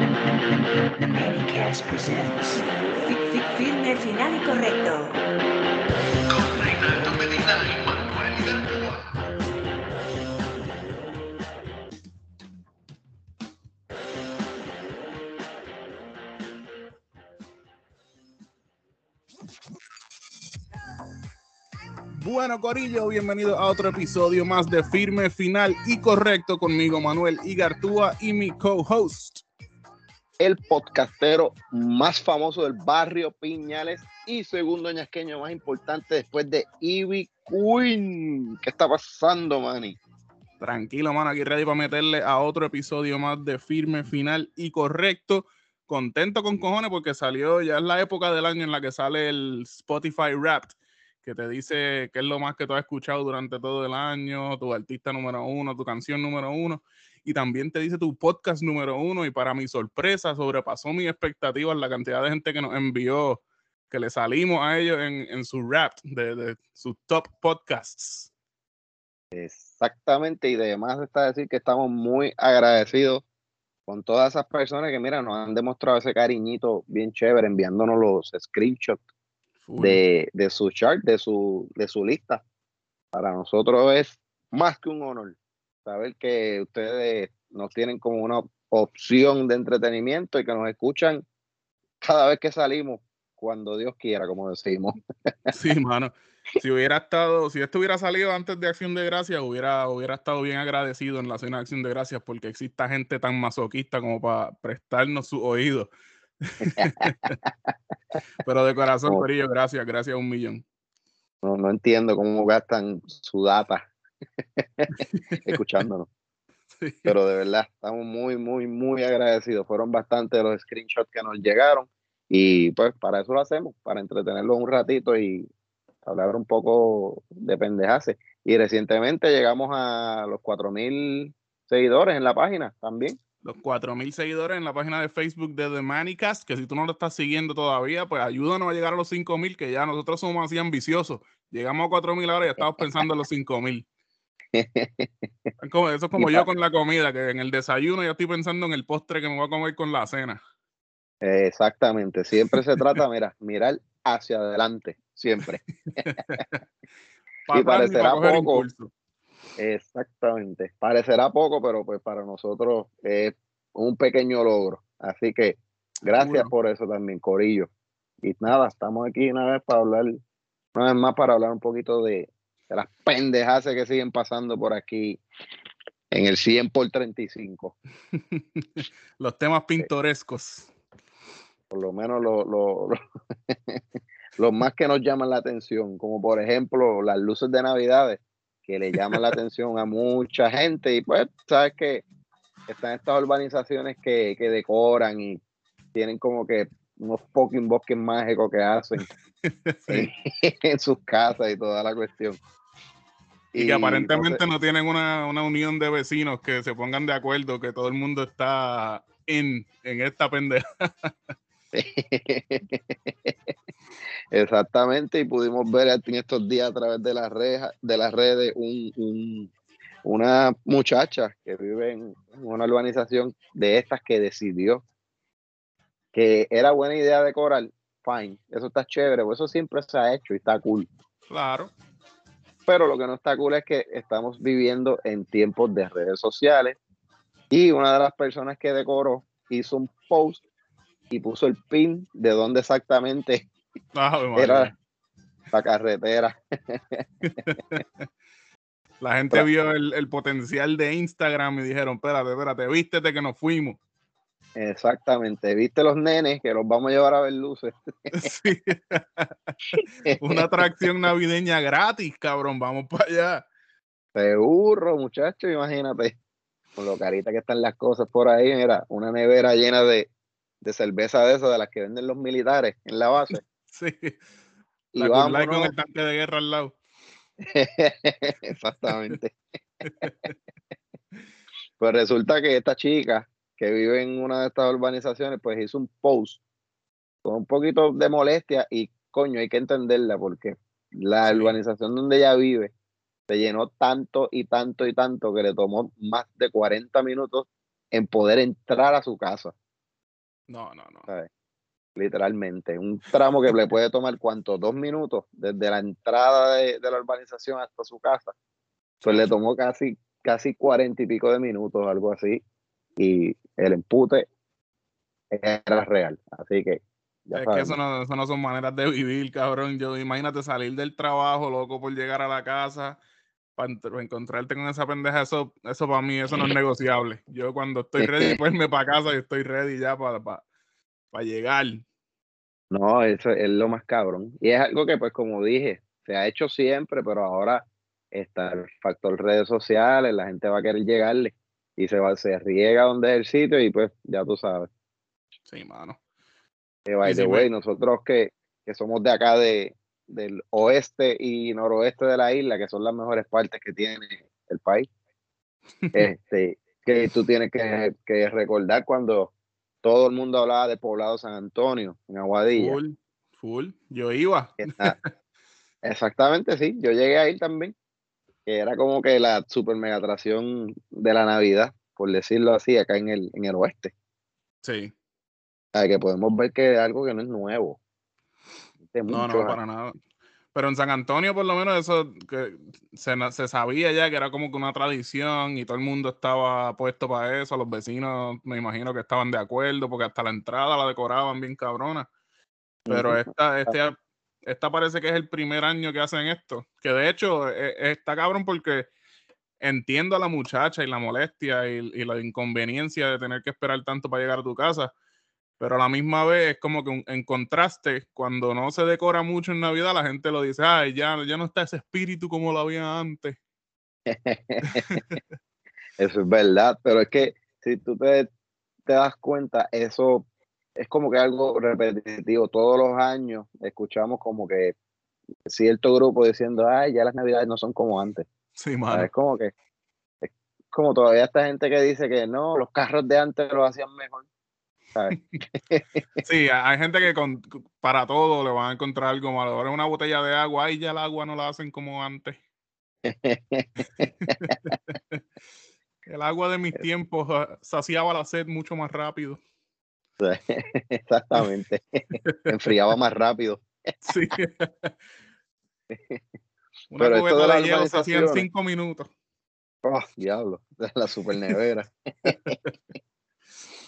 Medicast presents Fi- Fi- Filme final y correcto. Con Reinaldo Medina y Manuel. Bueno, Corillo, bienvenido a otro episodio más de Firme Final y Correcto conmigo, Manuel Igartúa y mi co-host. El podcastero más famoso del barrio Piñales y segundo ñasqueño más importante después de Ivy Queen. ¿Qué está pasando, Manny? Tranquilo, mano, aquí ready para meterle a otro episodio más de Firme Final y Correcto. Contento con cojones porque salió, ya es la época del año en la que sale el Spotify Wrapped, que te dice qué es lo más que tú has escuchado durante todo el año, tu artista número uno, tu canción número uno, y también te dice tu podcast número uno. Y para mi sorpresa, sobrepasó mis expectativas la cantidad de gente que nos envió, que le salimos a ellos en, en su rap de, de sus top podcasts. Exactamente, y además está decir que estamos muy agradecidos con todas esas personas que, mira, nos han demostrado ese cariñito bien chévere enviándonos los screenshots de, de su chart, de su, de su lista. Para nosotros es más que un honor saber que ustedes nos tienen como una opción de entretenimiento y que nos escuchan cada vez que salimos, cuando Dios quiera, como decimos. Sí, mano. Si hubiera estado, si esto hubiera salido antes de Acción de Gracias, hubiera, hubiera estado bien agradecido en la cena de Acción de Gracias porque exista gente tan masoquista como para prestarnos su oído. Pero de corazón. Corillo, gracias, gracias a un millón. No, no entiendo cómo gastan su data escuchándonos. Sí. Pero de verdad, estamos muy, muy, muy agradecidos. Fueron bastantes los screenshots que nos llegaron. Y pues para eso lo hacemos, para entretenerlos un ratito y hablar un poco de pendejase. Y recientemente llegamos a los 4000 seguidores en la página también. Los 4000 seguidores en la página de Facebook de The Manicast, que si tú no lo estás siguiendo todavía, pues ayúdanos a llegar a los 5000, que ya nosotros somos así ambiciosos. Llegamos a 4000 ahora y ya estamos pensando en los 5000. Como- Eso es como Y yo con la comida, que en el desayuno ya estoy pensando en el postre que me voy a comer con la cena. Exactamente. Siempre se trata, mira, mirar hacia adelante, siempre. Ni parecerá poco. impulso. Exactamente. Parecerá poco, pero pues para nosotros es un pequeño logro. Así que gracias por eso también, Corillo. Y nada, estamos aquí una vez para hablar, una vez más para hablar un poquito de, de las pendejas que siguen pasando por aquí en el 100 por 35. Los temas pintorescos. Por lo menos lo- lo- lo- los más que nos llaman la atención, como por ejemplo las luces de Navidades, que le llaman la atención a mucha gente. Y pues, sabes que están estas urbanizaciones que, que decoran y tienen como que unos fucking bosques mágicos que hacen Sí. en sus casas y toda la cuestión. Y que aparentemente no tienen una, una unión de vecinos que se pongan de acuerdo que todo el mundo está en, en esta pendeja. Exactamente, y pudimos ver en estos días a través de las redes, de las redes un, un- una muchacha que vive en una urbanización de estas que decidió que era buena idea decorar, fine, eso está chévere, pues eso siempre se ha hecho y está cool. Claro. Pero lo que no está cool es que estamos viviendo en tiempos de redes sociales y una de las personas que decoró hizo un post y puso el pin de dónde exactamente María. era la carretera. La gente vio el, el potencial de Instagram y dijeron, espérate, espérate, vístete que nos fuimos. Exactamente. ¿Viste los nenes que los vamos a llevar a ver luces? Sí. Una atracción navideña gratis, cabrón, vamos para allá. Seguro, muchachos, imagínate. Con lo carita que están las cosas por ahí, mira, una nevera llena de, de cerveza de esas, de las que venden los militares en la base. Sí. Y Light con el tanque de guerra al lado. Exactamente. pues resulta que esta chica que vive en una de estas urbanizaciones, pues hizo un post con un poquito de molestia y coño, hay que entenderla porque la urbanización donde ella vive se llenó tanto y tanto y tanto que le tomó más de 40 minutos en poder entrar a su casa. No, no, no. ¿sabes? Literalmente. Un tramo que le puede tomar, ¿cuánto? Dos minutos, desde la entrada de, de la urbanización hasta su casa. Pues le tomó casi, casi cuarenta y pico de minutos, algo así. Y el empute era real. Así que, ya Es que eso no, eso no son maneras de vivir, cabrón. Yo imagínate salir del trabajo, loco, por llegar a la casa, para encontrarte con esa pendeja, eso, eso para mí, eso no es negociable. Yo cuando estoy ready para irme para casa, yo estoy ready ya para, para, para llegar. No, eso es lo más cabrón. Y es algo que, pues, como dije, se ha hecho siempre, pero ahora está el factor redes sociales, la gente va a querer llegarle y se va, se riega donde es el sitio y pues ya tú sabes. Sí, mano. Que by the way, nosotros que, que somos de acá de, del oeste y noroeste de la isla, que son las mejores partes que tiene el país, este, que tú tienes que, que recordar cuando todo el mundo hablaba de poblado San Antonio, en Aguadilla. Full, full. Yo iba. exactamente, sí, yo llegué a ir también, que era como que la super mega atracción de la Navidad, por decirlo así, acá en el, en el oeste. Sí. Sea, que podemos ver que es algo que no es nuevo. No, no, para nada. Pero en San Antonio, por lo menos, eso que se, se sabía ya que era como que una tradición y todo el mundo estaba puesto para eso. Los vecinos, me imagino que estaban de acuerdo porque hasta la entrada la decoraban bien cabrona. Pero esta, este, esta parece que es el primer año que hacen esto. Que de hecho e- e- está cabrón porque entiendo a la muchacha y la molestia y, y la inconveniencia de tener que esperar tanto para llegar a tu casa. Pero a la misma vez es como que un- en contraste, cuando no se decora mucho en Navidad, la gente lo dice, ay, ya, ya no está ese espíritu como lo había antes. Eso es verdad, pero es que si tú te, te das cuenta, eso es como que algo repetitivo. Todos los años escuchamos como que cierto grupo diciendo, ay, ya las navidades no son como antes. Sí, mano. Es como que, es como todavía esta gente que dice que no, los carros de antes lo hacían mejor. ¿sabes? Sí, hay gente que con, para todo le van a encontrar algo malo. Ahora una botella de agua, ay, ya el agua no la hacen como antes. El agua de mis tiempos ah, saciaba la sed mucho más rápido. Exactamente. Enfriaba más rápido. Sí. Una Pero esto de las de hielo se hacía en cinco minutos. Oh, diablo, la super nevera.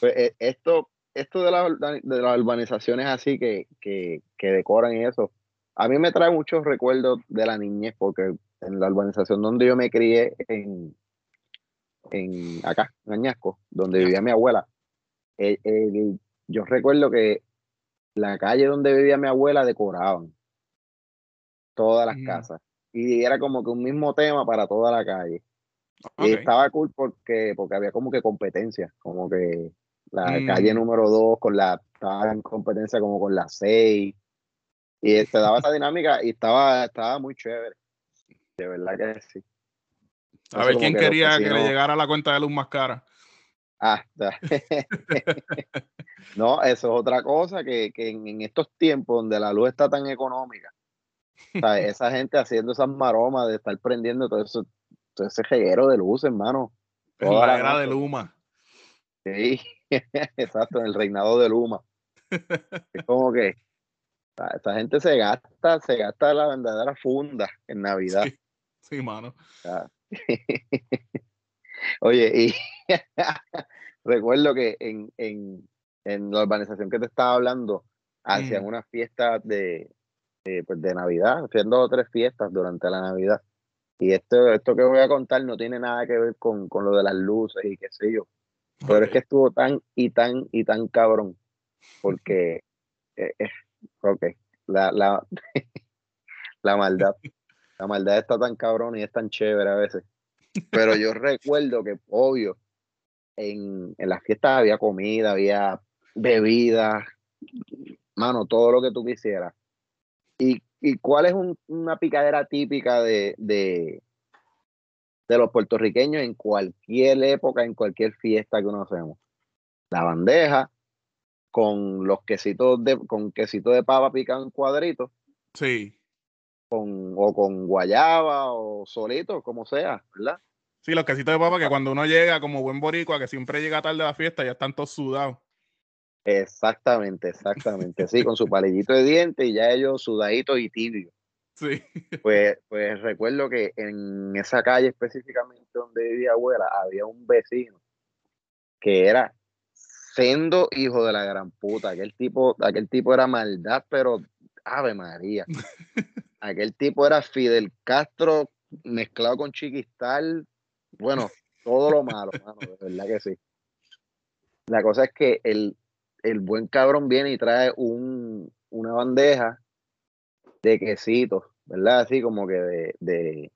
Pues, eh, esto, esto de, la las urbanizaciones así que, que, que decoran y eso, a mí me trae muchos recuerdos de la niñez, porque en la urbanización donde yo me crié, en, en acá, en Añasco, donde vivía mi abuela, el- yo recuerdo que la calle donde vivía mi abuela decoraban todas las Mm. casas. Y era como que un mismo tema para toda la calle. Y estaba cool porque, porque había como que competencia, como que la Mm. calle número 2 con la, estaba en competencia como con la 6. Y se daba esa dinámica y estaba, estaba muy chévere. De verdad que sí. A Eso ver quién que quería que le llegara la cuenta de luz más cara. Ah, ya. no, eso es otra cosa que, que en, en estos tiempos donde la luz está tan económica, ¿sabes? esa gente haciendo esas maromas de estar prendiendo todo, eso, todo ese reguero de luz, hermano. En Toda la era de. Luma. Sí, exacto, en el reinado de Luma. Es como que esta, esta gente se gasta, se gasta la verdadera funda en Navidad. Sí, sí, mano. Oye, y recuerdo que en, en, en la urbanización que te estaba hablando, hacían Mm. unas fiestas de, de, pues, de Navidad, hacían dos o tres fiestas durante la Navidad. Y esto, esto que voy a contar no tiene nada que ver con, con lo de las luces y qué sé yo. Pero es que estuvo tan y tan y tan cabrón. Porque, eh, eh, ok, la, la, la maldad. La maldad está tan cabrón y es tan chévere a veces. Pero yo recuerdo que, obvio, en, en las fiestas había comida, había bebidas, mano, todo lo que tú quisieras. ¿Y, y cuál es un- una picadera típica de, de, de los puertorriqueños en cualquier época, en cualquier fiesta que uno hacemos? La bandeja con los quesitos de, con quesito de pava picado en cuadritos, Sí. con, o con guayaba o solito, como sea, ¿verdad? Sí, los quesitos de papa que cuando uno llega como buen boricua, que siempre llega tarde a la fiesta, ya están todos sudados. Exactamente, exactamente. Sí, con su palillito de dientes y ya ellos sudaditos y tibios. Sí. Pues, pues recuerdo que en esa calle específicamente donde vivía abuela había un vecino que era sendo hijo de la gran puta. Aquel tipo, aquel tipo era maldad, pero Ave María. Aquel tipo era Fidel Castro mezclado con Chiquistal. Bueno, todo lo malo, mano, de verdad que sí. La cosa es que el, el buen cabrón viene y trae un, una bandeja de quesitos, ¿verdad? Así como que de, de,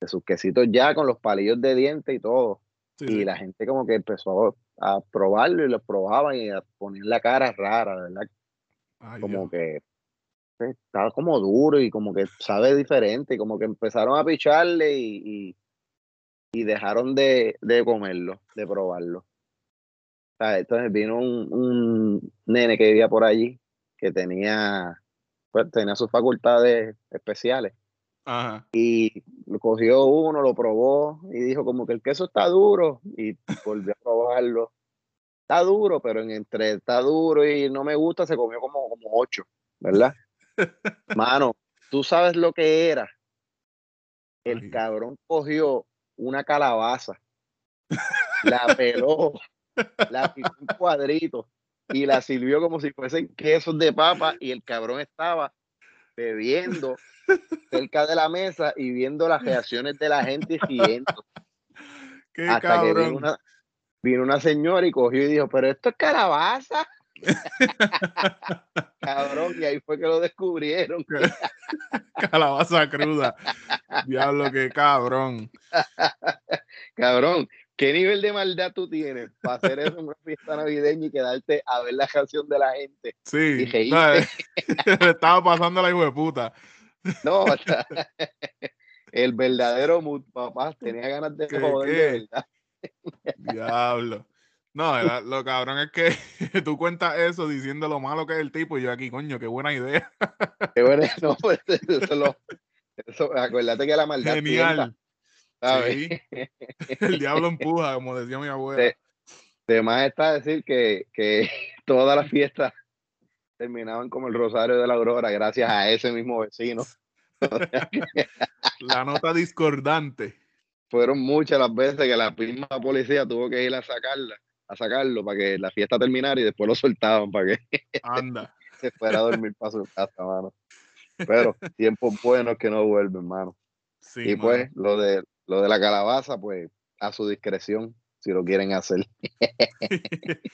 de sus quesitos ya con los palillos de dientes y todo. Sí, Y la gente como que empezó a probarlo y lo probaban y a poner la cara rara, ¿verdad? Ay, Como que eh, estaba como duro y como que sabe diferente y como que empezaron a picharle y, y, y dejaron de, de comerlo, de probarlo. Entonces vino un, un nene que vivía por allí que tenía, pues, tenía sus facultades especiales Ajá. y lo cogió uno, lo probó y dijo como que el queso está duro y volvió a probarlo. Está duro, pero en entre está duro y no me gusta se comió como, como ocho, ¿verdad? Mano, tú sabes lo que era. El Ay. cabrón cogió una calabaza, la peló, la picó en cuadritos y la sirvió como si fuesen quesos de papa y el cabrón estaba bebiendo cerca de la mesa y viendo las reacciones de la gente y riendo. Hasta que vino una, vino una señora y cogió y dijo, pero esto es calabaza. cabrón, y ahí fue que lo descubrieron. Calabaza cruda. Diablo, qué cabrón. Cabrón, ¿qué nivel de maldad tú tienes para hacer eso en una fiesta navideña y quedarte a ver la canción de la gente? Sí. Y estaba pasando la hijo de puta. No, o sea, el verdadero mood, papá, tenía ganas de ¿Qué, joder qué? de verdad. Diablo. No, era- lo cabrón es que tú cuentas eso diciendo lo malo que es el tipo y yo aquí, coño, qué buena idea. Qué bueno, no, pues, eso lo- eso- acuérdate que la maldad Genial. Sí. El diablo empuja, como decía mi abuela. Sí. De más está decir que, que todas las fiestas terminaban como el Rosario de la Aurora gracias a ese mismo vecino. La nota discordante. Fueron muchas las veces que la misma policía tuvo que ir a sacarla, a sacarlo para que la fiesta terminara y después lo soltaban para que Anda. se fuera a dormir para su casa, mano. Pero tiempos buenos que no vuelven, mano. Sí, y pues lo de lo de la calabaza, pues a su discreción, si lo quieren hacer.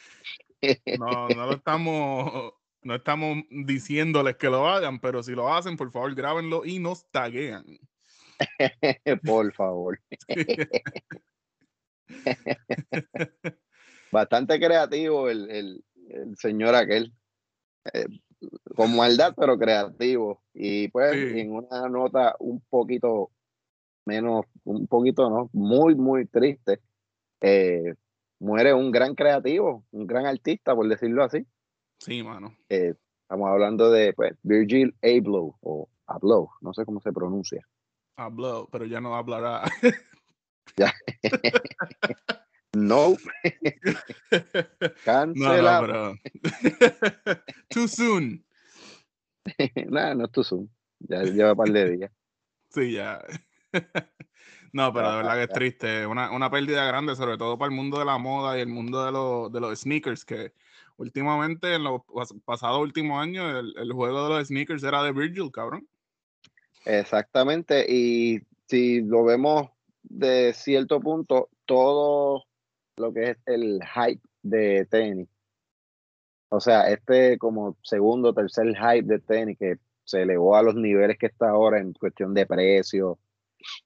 No, no lo estamos, no estamos diciéndoles que lo hagan, pero si lo hacen, por favor, grábenlo y nos taguean. Por favor. Bastante creativo el, el- el señor aquel. Eh, con maldad, pero creativo. Y pues Sí. en una nota un poquito menos, un poquito, ¿no? Muy, muy triste. eh, muere un gran creativo, un gran artista, por decirlo así. Sí, mano. Eh, estamos hablando de pues, Virgil Abloh o Abloh, no sé cómo se pronuncia. Habló, pero ya no hablará. No, No, cancela. no, pero. Too soon. Nada, no es tu Zoom. Ya lleva un par de días. Sí, ya. No, pero de verdad que es triste. Una, una pérdida grande, sobre todo para el mundo de la moda y el mundo de, los- de los sneakers, que últimamente, en los pas- pasados últimos años, el, el juego de los sneakers era de Virgil, cabrón. Exactamente. Y si lo vemos de cierto punto, todo lo que es el hype de tenis. O sea, este como segundo, tercer hype de tenis que se elevó a los niveles que está ahora en cuestión de precio,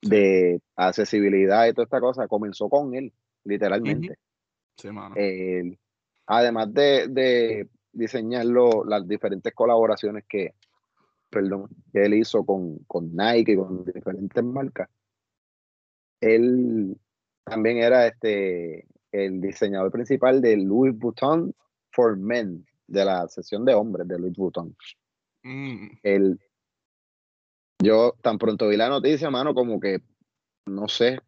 de accesibilidad y toda esta cosa, comenzó con él, literalmente. Sí, mano. Él, además de, de diseñar las diferentes colaboraciones que, perdón, que él hizo con, con Nike y con diferentes marcas, él también era este el diseñador principal de Louis Vuitton for Men, de la sección de hombres de Louis Vuitton. Mm, Él, yo tan pronto vi la noticia, mano, como que, no sé,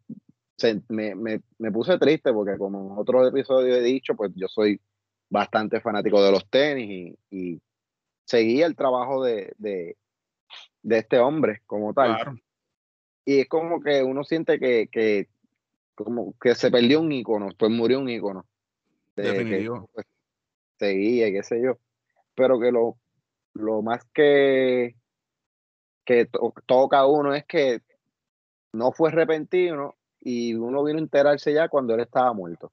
se- me, me, me puse triste porque como en otro episodio he dicho, pues yo soy bastante fanático de los tenis y, y seguía el trabajo de, de, de este hombre como tal. Claro. Y es como que uno siente que, que, como que se perdió un ícono, pues murió un de- que, Definitivo. pues, seguía, qué sé yo. Pero que lo, lo más que, que to- toca a uno es que no fue repentino y uno vino a enterarse ya cuando él estaba muerto.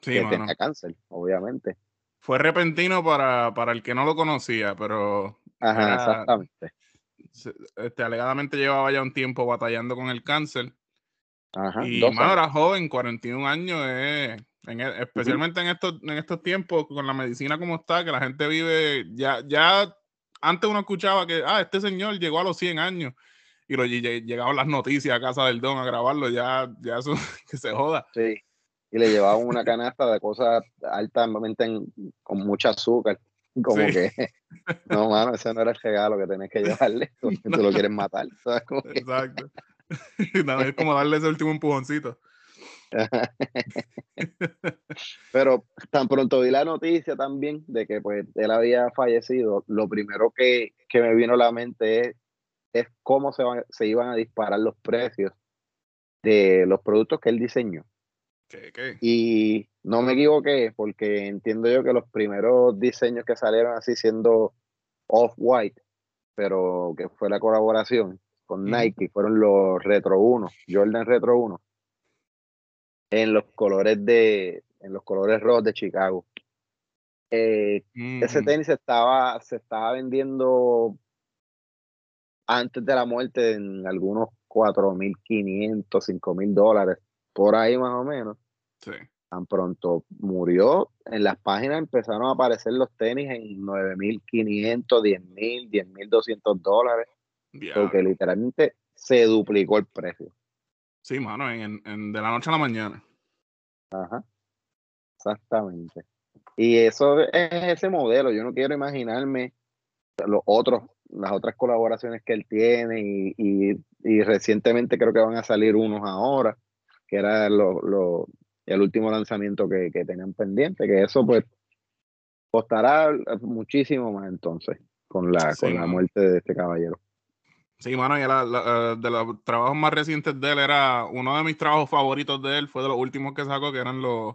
Sí, que mano. tenía cáncer, obviamente. Fue repentino para, para el que no lo conocía, pero Ajá, Era- exactamente. este, alegadamente llevaba ya un tiempo batallando con el cáncer. Ajá, y mano, era joven, 41 años, eh, en e- especialmente en, estos, en estos tiempos, con la medicina como está, que la gente vive, ya, ya antes uno escuchaba que, ah, este señor llegó a los 100 años y lo, lle- lle- llegaban las noticias a casa del don a grabarlo, ya, ya eso, que se joda. Sí. Y le llevaban una canasta de cosas altamente en- con mucho azúcar. Como Sí. que, no, mano, ese no era el regalo que tenés que llevarle. Tú, tú lo quieres matar. ¿sabes? Como Exacto. es como darle ese último empujoncito. Pero tan pronto vi la noticia también de que pues él había fallecido, lo primero que, que me vino a la mente es, es cómo se, van- se iban a disparar los precios de los productos que él diseñó. ¿Qué, qué? Y no me equivoqué porque entiendo yo que los primeros diseños que salieron así siendo off-white, pero que fue la colaboración con. Nike, fueron los Retro 1, Jordan Retro 1, en los colores de, en los colores rojos de Chicago. Eh, ese Ujú. tenis estaba, se estaba vendiendo antes de la muerte en algunos 4.500, 5.000 dólares, por ahí más o menos. Sí. Tan pronto murió, en las páginas empezaron a aparecer los tenis en 9.500, 10.000, 10.200 dólares, Porque literalmente se duplicó el precio. Sí, mano, en, en- de la noche a la mañana. Ajá, exactamente. Y eso es ese modelo. Yo no quiero imaginarme los otros, las otras colaboraciones que él tiene y, y- y recientemente creo que van a salir unos ahora, que era lo, lo- el último lanzamiento que, que tenían pendiente, que eso pues costará muchísimo más entonces con la, Sí, con la muerte de este caballero. Sí, mano, y la- la- eh, de los trabajos más recientes de él era uno de mis trabajos favoritos de él, fue de los últimos que sacó, que eran los,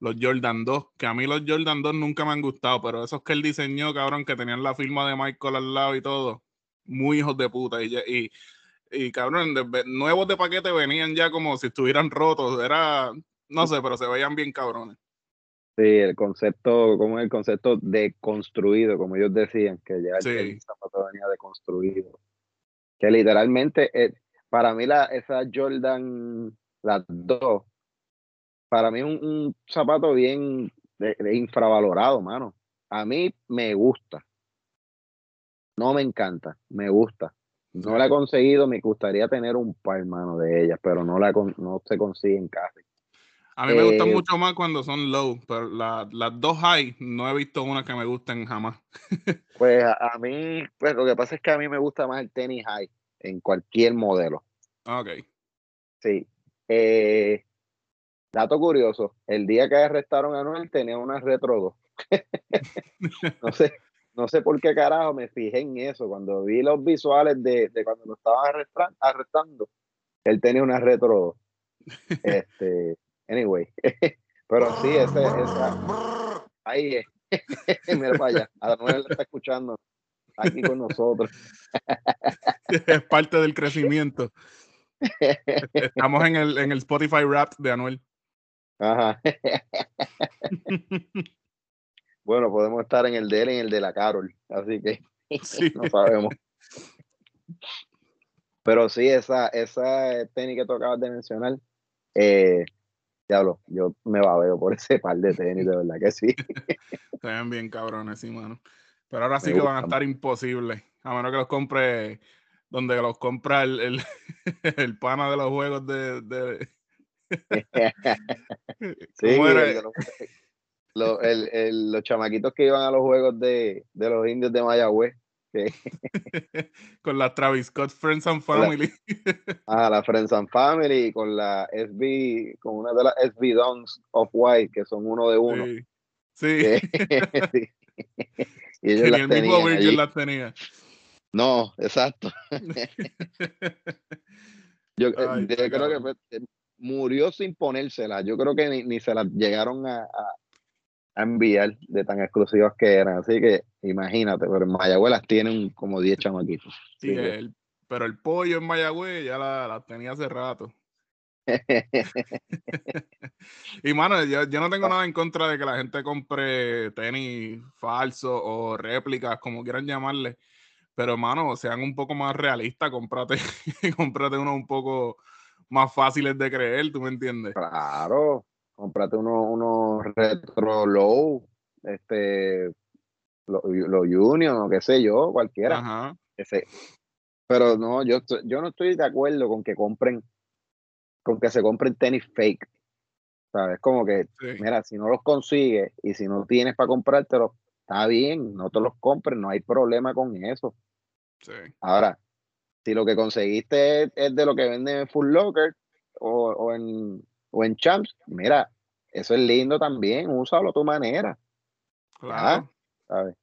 los Jordan 2, que a mí los Jordan 2 nunca me han gustado, pero esos que él diseñó, cabrón, que tenían la firma de Michael al lado y todo, muy hijos de puta. Y, y, y cabrón, de- nuevos de paquete venían ya como si estuvieran rotos, era, no sé, pero se veían bien cabrones. Sí, el concepto, como el concepto de construido, como ellos decían, que ya el- Sí. el zapato venía deconstruido. Que literalmente, eh, para mí, la, esa Jordan, las dos, para mí es un, un zapato bien de- de infravalorado, mano. A mí me gusta. No me encanta, me gusta. No la he conseguido, me gustaría tener un par, mano, de ellas, pero no, la con- no se consiguen casi. A mí me gustan Eh, mucho más cuando son low, pero la- las dos high no he visto una que me gusten jamás. Pues a, a mí, pues lo que pasa es que a mí me gusta más el tenis high en cualquier modelo. Ok. Sí. Eh, dato curioso, el día que arrestaron a Noel tenía una Retro 2. no sé, no sé por qué carajo me fijé en eso. Cuando vi los visuales de, de cuando lo estaban arrestando, él tenía una Retro 2. Este, anyway. Pero sí, ese, esa, ahí es. Mira para allá. A Noel está escuchando aquí con nosotros. es parte del crecimiento. Estamos en el, en el Spotify Rap de Anuel. Ajá. Bueno, podemos estar en el de él y en el de la Carol, así que Sí. no sabemos. Pero sí, esa, esa tenis que tú acabas de mencionar, eh, diablo, yo me babeo por ese par de tenis, de verdad que sí. Se ven bien cabrones, sí, mano. Pero ahora sí Me que van a estar imposibles. A menos que los compre donde los compra el, el, el pana de los juegos de. de- Sí, los, lo- el- los chamaquitos que iban a los juegos de, de los indios de Mayagüez, Con la Travis Scott Friends and la- Family. a la Friends and Family, con la SB, con una de las SB Dons of White, que son uno de uno. Sí. Sí. Sí. y ellos las el mismo Virgil las tenía. No, exacto. Yo, eh, Ay, yo creo que eh, murió sin ponérselas. Yo creo que ni, ni se las llegaron a, a- a enviar de tan exclusivas que eran. Así que imagínate, pero en Mayagüez las tienen como 10 chamaquitos. Sí, Así que- el- pero el pollo en Mayagüez ya la, la tenía hace rato. Y mano, yo, yo no tengo nada en contra de que la gente compre tenis falsos o réplicas, como quieran llamarle. Pero, mano, sean un poco más realistas, cómprate, cómprate unos un poco más fáciles de creer, ¿tú me entiendes? Claro, cómprate unos unos retro low, este, los lo junior, o qué sé yo, cualquiera. Ajá. ese- Pero no, yo, yo no estoy de acuerdo con que compren, con que se compren tenis fake. ¿Sabes? Como que, Sí, mira, si no los consigues y si no tienes para comprártelos, está bien, no te los compres, no hay problema con eso. sí. Ahora, si lo que conseguiste es, es de lo que venden en Full Locker o, o en, o en Champs, mira, eso es lindo también, úsalo a tu manera, Claro. ¿sabes?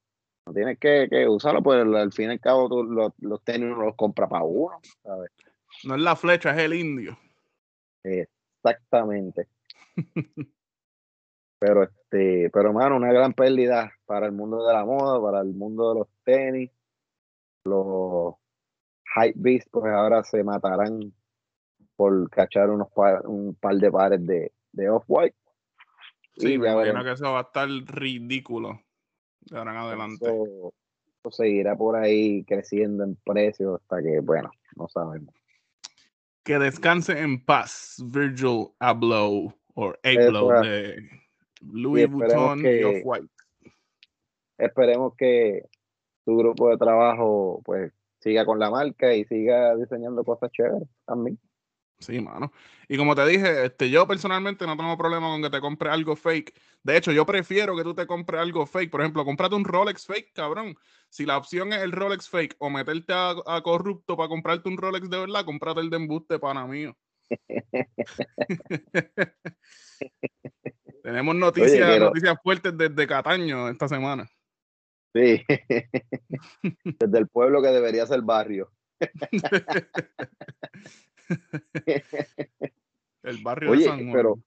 No tienes que, que usarlo, pues al, fin y al cabo tú los, los tenis uno los compra para uno, ¿sabes? No es la flecha, es el indio. Exactamente. Pero este, pero mano, una gran pérdida para el mundo de la moda, para el mundo de los tenis. Los hype beasts, pues ahora se matarán por cachar unos par- un par de pares de, de off-white. Sí, Y me imagino que eso va a estar ridículo de ahora en adelante. Eso, eso seguirá por ahí creciendo en precio hasta que, bueno, no sabemos. Que descanse en paz, Virgil Abloh o Abloh de Louis Vuitton y que- Off-White. Esperemos que tu grupo de trabajo pues siga con la marca y siga diseñando cosas chéveres también. Sí, mano. Y como te dije, este, yo personalmente no tengo problema con que te compres algo fake. De hecho, yo prefiero que tú te compres algo fake. Por ejemplo, cómprate un Rolex fake, cabrón. Si la opción es el Rolex fake o meterte a, a corrupto para comprarte un Rolex de verdad, cómprate el de embuste, pana mío. Tenemos noticias, pero- noticias fuertes desde Cataño esta semana. Sí. Desde el pueblo que debería ser barrio. El barrio de Oye, San Juan. pero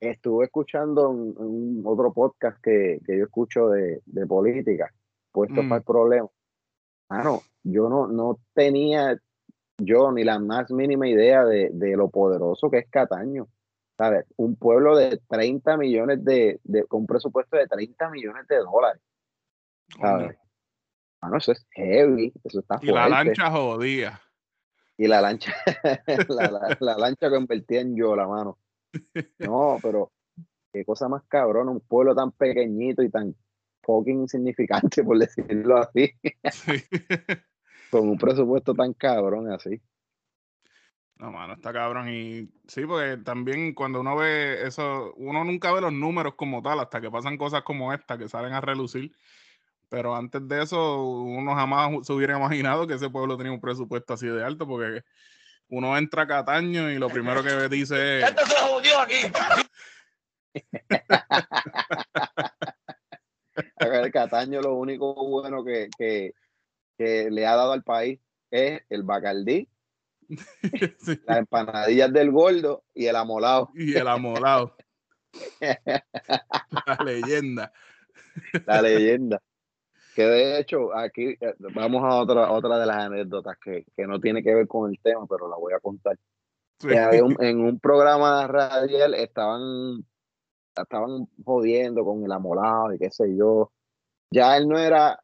estuve escuchando un, un otro podcast que, que yo escucho de, de política, puesto Mm. para el problema. Mano, yo no, no tenía yo ni la más mínima idea de, de lo poderoso que es Cataño. ¿Sabes? Un pueblo de 30 millones de, de, con un presupuesto de 30 millones de dólares. ¿Sabes? Mano, eso es heavy, eso está y la fuerte. lancha jodía. Y la lancha, la, la- la lancha convertida en yo, la mano. No, pero qué cosa más cabrón, un pueblo tan pequeñito y tan fucking insignificante, por decirlo así, Sí. con un presupuesto tan cabrón así. No, mano, está cabrón. Y sí, porque también cuando uno ve eso, uno nunca ve los números como tal, hasta que pasan cosas como esta, que salen a relucir. Pero antes de eso, uno jamás se hubiera imaginado que ese pueblo tenía un presupuesto así de alto, porque uno entra a Cataño y lo primero que dice es, Esto se jodió aquí. El Cataño lo único bueno que, que, que le ha dado al país es el bacardí, sí, las empanadillas del gordo y el amolado. y el amolado, la leyenda. la leyenda. Que de hecho, aquí eh, vamos a otra, otra de las anécdotas que, que no tiene que ver con el tema, pero la voy a contar. Sí. Que había un- en un programa radial estaban, estaban jodiendo con el amolado y qué sé yo. Ya él no era,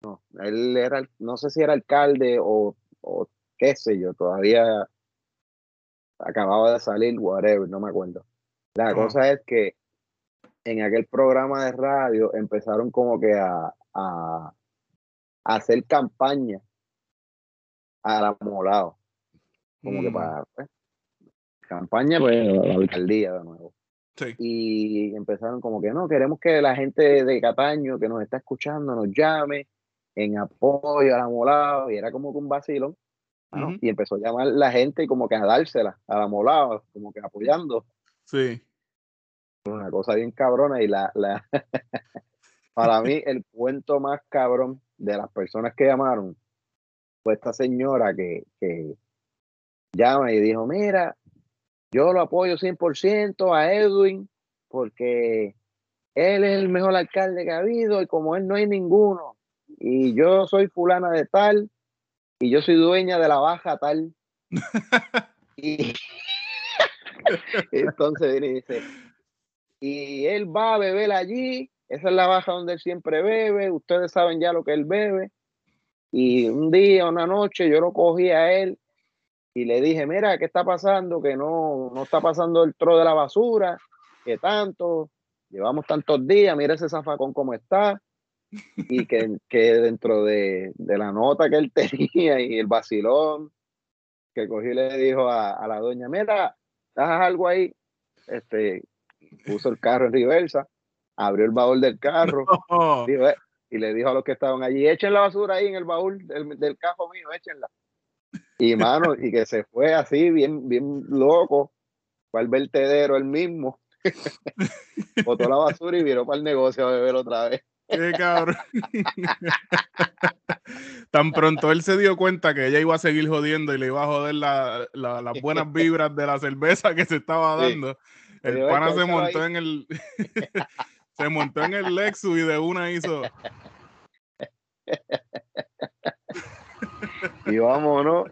no, él era, no sé si era alcalde o, o qué sé yo, todavía acababa de salir, whatever, no me acuerdo. La cosa es que en aquel programa de radio empezaron como que a, a, a hacer campaña al amolado. Como que Mm, para pues, campaña, pues, a la alcaldía de nuevo. sí. Y empezaron como que no, queremos que la gente de Cataño que nos está escuchando nos llame en apoyo al amolado. Y era como que un vacilón. Y empezó a llamar la gente y como que a dársela al amolado, como que apoyando. Sí. Una cosa bien cabrona y la, la para mí el cuento más cabrón de las personas que llamaron fue esta señora que, que llama y dijo, mira, yo lo apoyo 100% a Edwin porque él es el mejor alcalde que ha habido y como él no hay ninguno. Y yo soy fulana de tal y yo soy dueña de la baja tal. y entonces viene y dice, y él va a beber allí, esa es la baja donde él siempre bebe, ustedes saben ya lo que él bebe. Y un día, una noche, yo lo cogí a él y le dije, mira, ¿qué está pasando? Que no, no está pasando el tro de la basura, que tanto, llevamos tantos días, mira ese zafacón como está. Y que, que dentro de, de, la nota que él tenía y el vacilón, que cogí le dijo a, a la doña, mira, haz algo ahí, este, puso el carro en reversa, abrió el baúl del carro No. dijo, eh, y le dijo a los que estaban allí, echen la basura ahí en el baúl del, del carro mío, échenla. Y mano, y que se fue así, bien, bien loco, fue al vertedero él mismo, botó la basura y viró para el negocio a beber otra vez. Qué cabrón. Tan pronto él se dio cuenta que ella iba a seguir jodiendo y le iba a joder la- la- las buenas vibras de la cerveza que se estaba dando. El pana se "Échalo montó ahí". en el se montó en el Lexus y de una hizo Y vámonos,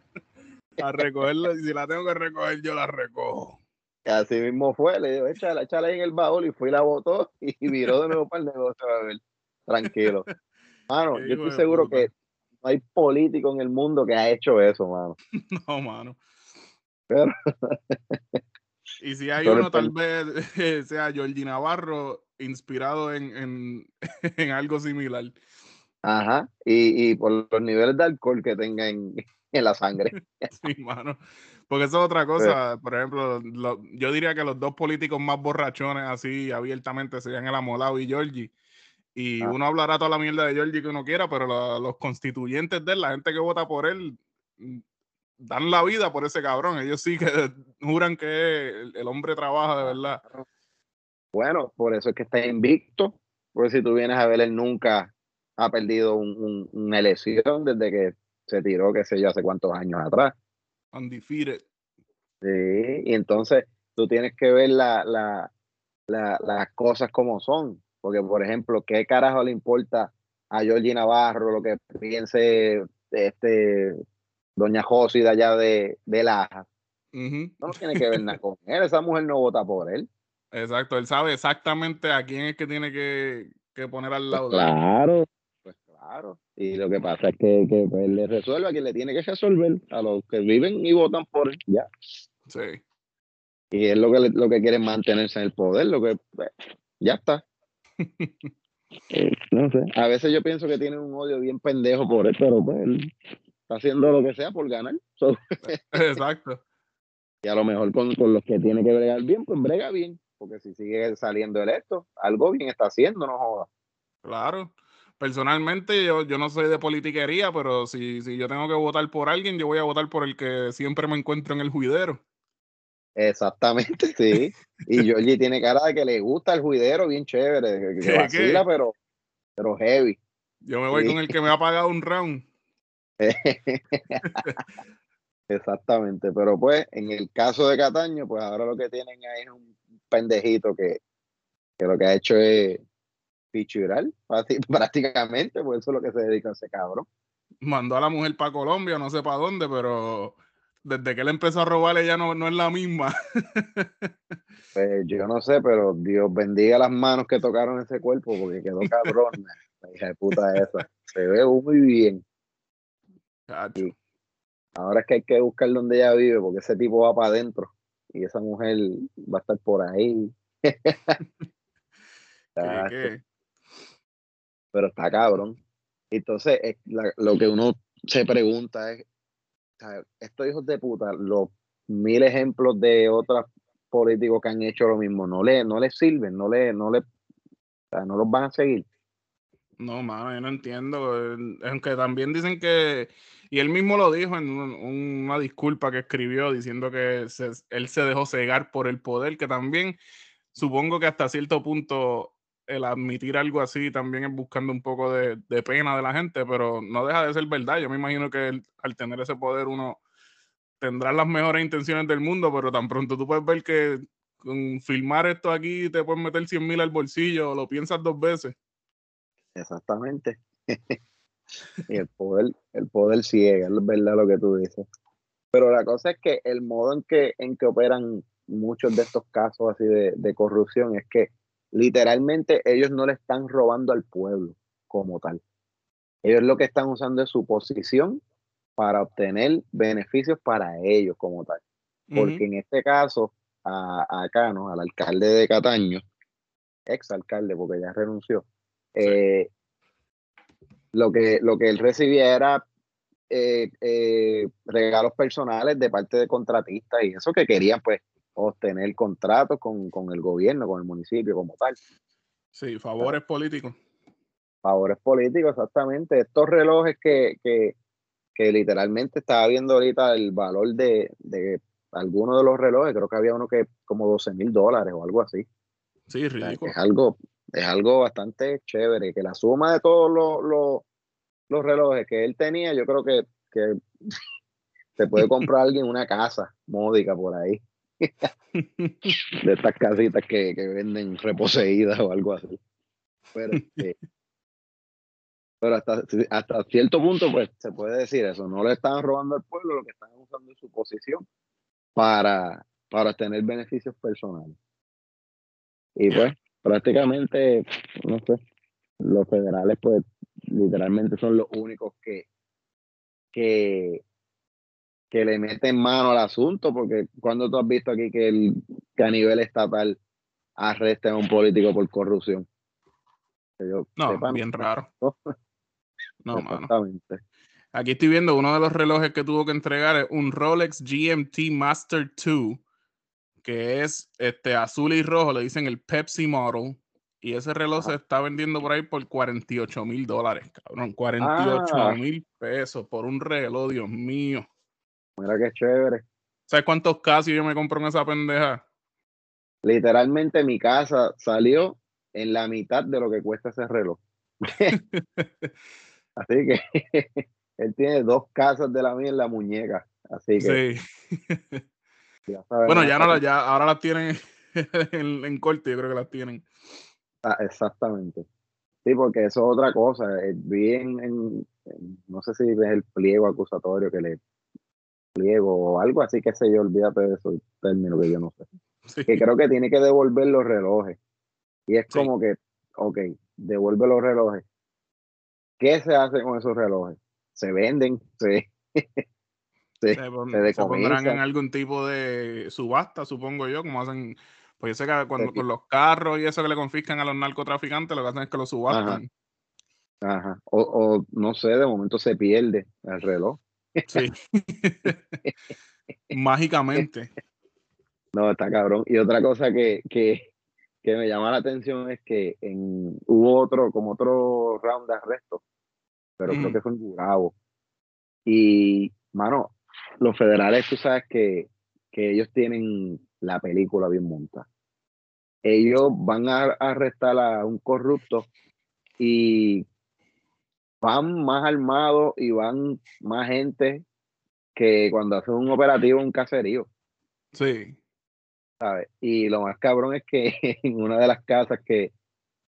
a recogerla y si la tengo que recoger yo la recojo. así mismo fue, le dijo, échala, échala ahí en el baúl y fue y la botó y viró de nuevo para el negocio a tranquilo. Mano, yo estoy seguro puta. que no hay político en el mundo que ha hecho eso, mano. No, mano. Pero- Y si hay Pero uno, tal vez sea Georgie Navarro, inspirado en, en, en algo similar. Ajá, y, y por los niveles de alcohol que tenga en, en la sangre. Sí, mano. Porque eso es otra cosa. Por ejemplo, lo- yo diría que los dos políticos más borrachones así abiertamente serían el Amolao y Georgie. Y Ah. uno hablará toda la mierda de Georgie que uno quiera, pero la- los constituyentes de él, la gente que vota por él, mm, dan la vida por ese cabrón. Ellos sí que juran que el, el hombre trabaja de verdad. Bueno, por eso es que está invicto, porque si tú vienes a ver, él nunca ha perdido un- un- una elección desde que se tiró, qué sé yo, hace cuántos años atrás. Undefeated. Sí, y entonces tú tienes que ver la, la- la- las cosas como son, porque por ejemplo, ¿qué carajo le importa a Georgie Navarro lo que piense este doña Josi de allá de, de Laja? No tiene que ver nada con él, esa mujer no vota por él. Exacto, él sabe exactamente a quién es que tiene que, que poner al lado. de él. Claro, pues claro. Y lo que pasa es que, que pues, él le resuelve a quien le tiene que resolver, a los que viven y votan por él, ya. Sí. Y es lo que, lo que quiere mantenerse en el poder, lo que, pues, ya está. Eh, no sé. A veces yo pienso que tiene un odio bien pendejo por él, pero pues él está haciendo lo que sea por ganar. So, Exacto. y a lo mejor con, con los que tiene que bregar bien, pues brega bien. Porque si sigue saliendo electo, algo bien está haciendo, no joda. Claro. Personalmente, yo, yo no soy de politiquería, pero si, si yo tengo que votar por alguien, yo voy a votar por el que siempre me encuentro en el juidero. Exactamente, sí. Y Georgie tiene cara de que le gusta el juidero bien chévere, que, ¿Qué, vacila, qué? pero, pero heavy. Yo me voy Sí. con el que me ha pagado un round. Exactamente, pero pues en el caso de Cataño, pues ahora lo que tienen ahí es un pendejito que, que lo que ha hecho es pichurar prácti- prácticamente, pues eso es lo que se dedica a ese cabrón. Mandó a la mujer para Colombia, no sé para dónde, pero desde que él empezó a robar, ella no, no es la misma. Pues yo no sé, pero Dios bendiga las manos que tocaron ese cuerpo porque quedó cabrón. la hija de puta esa. Se ve muy bien. Ahora es que hay que buscar donde ella vive porque ese tipo va para adentro y esa mujer va a estar por ahí. ¿Qué, Chacho, qué? Pero está cabrón. Entonces, es la- lo que uno se pregunta es, estos hijos de puta, los mil ejemplos de otros políticos que han hecho lo mismo, no le, no les sirven, no le, no le, o sea, no los van a seguir. No, mano, yo no entiendo. Aunque también dicen que, y él mismo lo dijo en un- una disculpa que escribió diciendo que él se dejó cegar por el poder, que también supongo que hasta cierto punto el admitir algo así también es buscando un poco de, pena de la gente, pero no deja de ser verdad. Yo me imagino que al tener ese poder uno tendrá las mejores intenciones del mundo, pero tan pronto tú puedes ver que con filmar esto aquí te puedes meter 100 mil al bolsillo lo piensas dos veces. Exactamente. y el poder, el poder ciega, es verdad lo que tú dices. Pero la cosa es que el modo en que, en que operan muchos de estos casos así de, de corrupción es que literalmente ellos no le están robando al pueblo como tal. Ellos lo que están usando es su posición para obtener beneficios para ellos como tal. Porque en este caso, a, a Cano, al alcalde de Cataño, ex alcalde, porque ya renunció, eh, lo, que, lo que él recibía era eh, eh, regalos personales de parte de contratistas y eso que querían pues obtener contratos con, con el gobierno, con el municipio como tal. Sí, favores políticos. Favores políticos, exactamente. Estos relojes que, que, que literalmente estaba viendo ahorita el valor de, de algunos de los relojes, creo que había uno que como 12 mil dólares o algo así. Sí, O sea, que ridículo. es algo, es algo bastante chévere, que la suma de todos los, los, los relojes que él tenía, yo creo que, que se puede comprar alguien una casa módica por ahí, de estas casitas que, que venden reposeídas o algo así. Pero, este, pero hasta, hasta cierto punto, pues se puede decir eso, no le están robando al pueblo, lo que están usando es su posición para, para tener beneficios personales. Y pues prácticamente, no sé, los federales pues literalmente son los únicos que, que, que le meten mano al asunto, porque cuando tú has visto aquí que, el, que a nivel estatal arresten a un político por corrupción. Yo No, bien raro. no. No, mano. Exactamente. Aquí estoy viendo uno de los relojes que tuvo que entregar es un Rolex GMT Master 2, que es este azul y rojo, le dicen el Pepsi Model. Y ese reloj se está vendiendo por ahí por 48 mil dólares, cabrón. 48 Ah. mil pesos por un reloj, Dios mío. Mira qué chévere. ¿Sabes cuántos Casio yo me compro en esa pendeja? Literalmente mi casa salió en la mitad de lo que cuesta ese reloj. Así que él tiene dos casas de la mía en la muñeca. Así que Sí. ya sabes, Bueno, ¿no? ya no la- ya ahora las tienen en, en corte, yo creo que las tienen. Ah, exactamente. Sí, porque eso es otra cosa. eh, Vi en, en- en- no sé si es el pliego acusatorio que le pliego o algo así, que sé yo, olvídate de esos términos que yo no sé. Sí. Que creo que tiene que devolver los relojes. Y es Sí. como que, ok, devuelve los relojes. ¿Qué se hace con esos relojes? Se venden, se, se, se, pon- se se pondrán en algún tipo de subasta, supongo yo, como hacen. Pues yo sé que cuando, con los carros y eso que le confiscan a los narcotraficantes, lo que hacen es que los subastan. Ajá. O, o no sé, de momento se pierde el reloj. Sí. Mágicamente. No, está cabrón. Y otra cosa que, que, que me llama la atención es que en, hubo otro, como otro round de arrestos, pero creo que fue en Gurabo. Y, mano, los federales, tú sabes que, que ellos tienen la película bien montada. Ellos van a arrestar a un corrupto y van más armados y van más gente que cuando hacen un operativo en un caserío. Sí. ¿sabes? Y lo más cabrón es que en una de las casas que,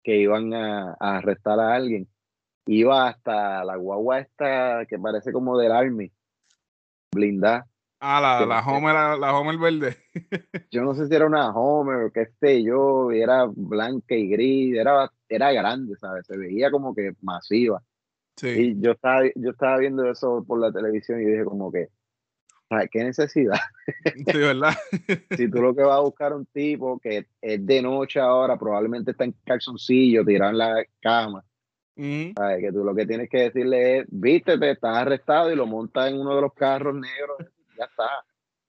que iban a, a arrestar a alguien, iba hasta la guagua esta que parece como del Army, blindada. Ah, la, la Homer, la, la Homer verde. Yo no sé si era una Homer o qué sé yo, era blanca y gris, era, era grande, ¿sabes? Se veía como que masiva. Sí. Y yo estaba, yo estaba viendo eso por la televisión y dije como que. ¿Qué necesidad? Sí, ¿verdad? si tú lo que vas a buscar un tipo que es de noche ahora, probablemente está en calzoncillo, tirado en la cama, ¿sabes? Que tú lo que tienes que decirle es, vístete, estás arrestado y lo montas en uno de los carros negros, ya está.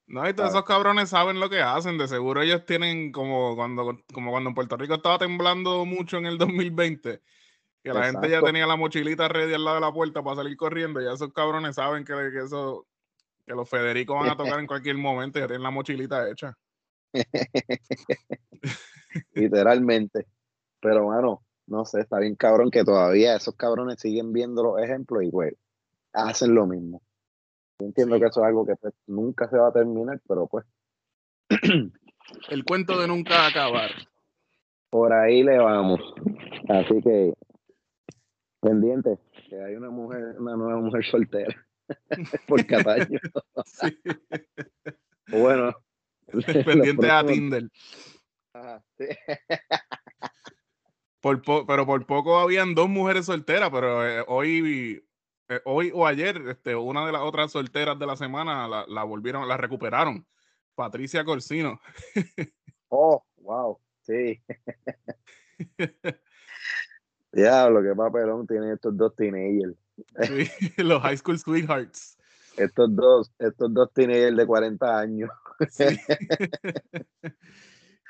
No, y todos esos cabrones saben lo que hacen. De seguro ellos tienen como cuando, como cuando en Puerto Rico estaba temblando mucho en el 2020. Que la gente ya tenía la mochilita ready al lado de la puerta para salir corriendo. Ya esos cabrones saben que, que eso, que los Federicos van a tocar en cualquier momento. Ya tienen la mochilita hecha. Literalmente. Pero, mano, no sé, está bien cabrón que todavía esos cabrones siguen viendo los ejemplos y, güey, hacen lo mismo. Yo entiendo que eso es algo que pues, nunca se va a terminar, pero pues. El cuento de nunca acabar. Por ahí le vamos. Así que, pendiente, que hay una mujer, una nueva mujer soltera por Cataño. Sí. Bueno. Pendiente a Tinder. Ajá, sí. Por po- pero por poco habían dos mujeres solteras, pero eh, hoy, eh, hoy o ayer, este, una de las otras solteras de la semana la, la volvieron, la recuperaron. Patricia Corsino. Oh, wow, sí. Diablo, qué papelón tienen estos dos teenagers. Sí, los High School Sweethearts. Estos dos, estos dos teenagers de 40 años. Sí.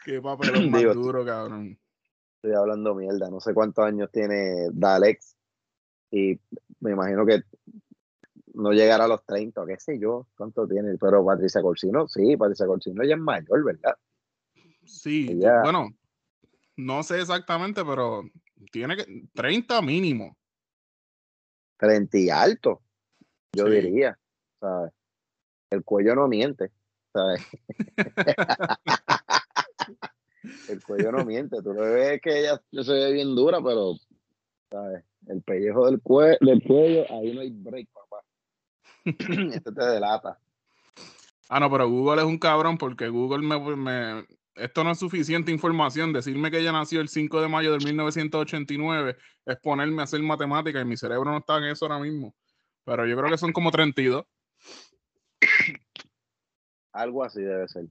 Qué papelón más Digo, duro, cabrón. Estoy hablando mierda. No sé cuántos años tiene Dalex. Y me imagino que no llegará a los 30, o qué sé yo, cuánto tiene. Pero Patricia Corsino, sí, Patricia Corsino ya es mayor, ¿verdad? Sí, Ella- bueno, no sé exactamente, pero tiene que 30 mínimo. 30 y alto, yo Sí. diría. ¿sabes? El cuello no miente. ¿sabes? el cuello no miente. Tú lo ves que ella se ve bien dura, pero ¿sabes? el pellejo del, cue- del cuello, ahí no hay break, papá. Esto te delata. Ah, no, pero Google es un cabrón porque Google me, me- Esto no es suficiente información. Decirme que ella nació el 5 de mayo de 1989 es ponerme a hacer matemáticas y mi cerebro no está en eso ahora mismo. Pero yo creo que son como 32. Algo así debe ser.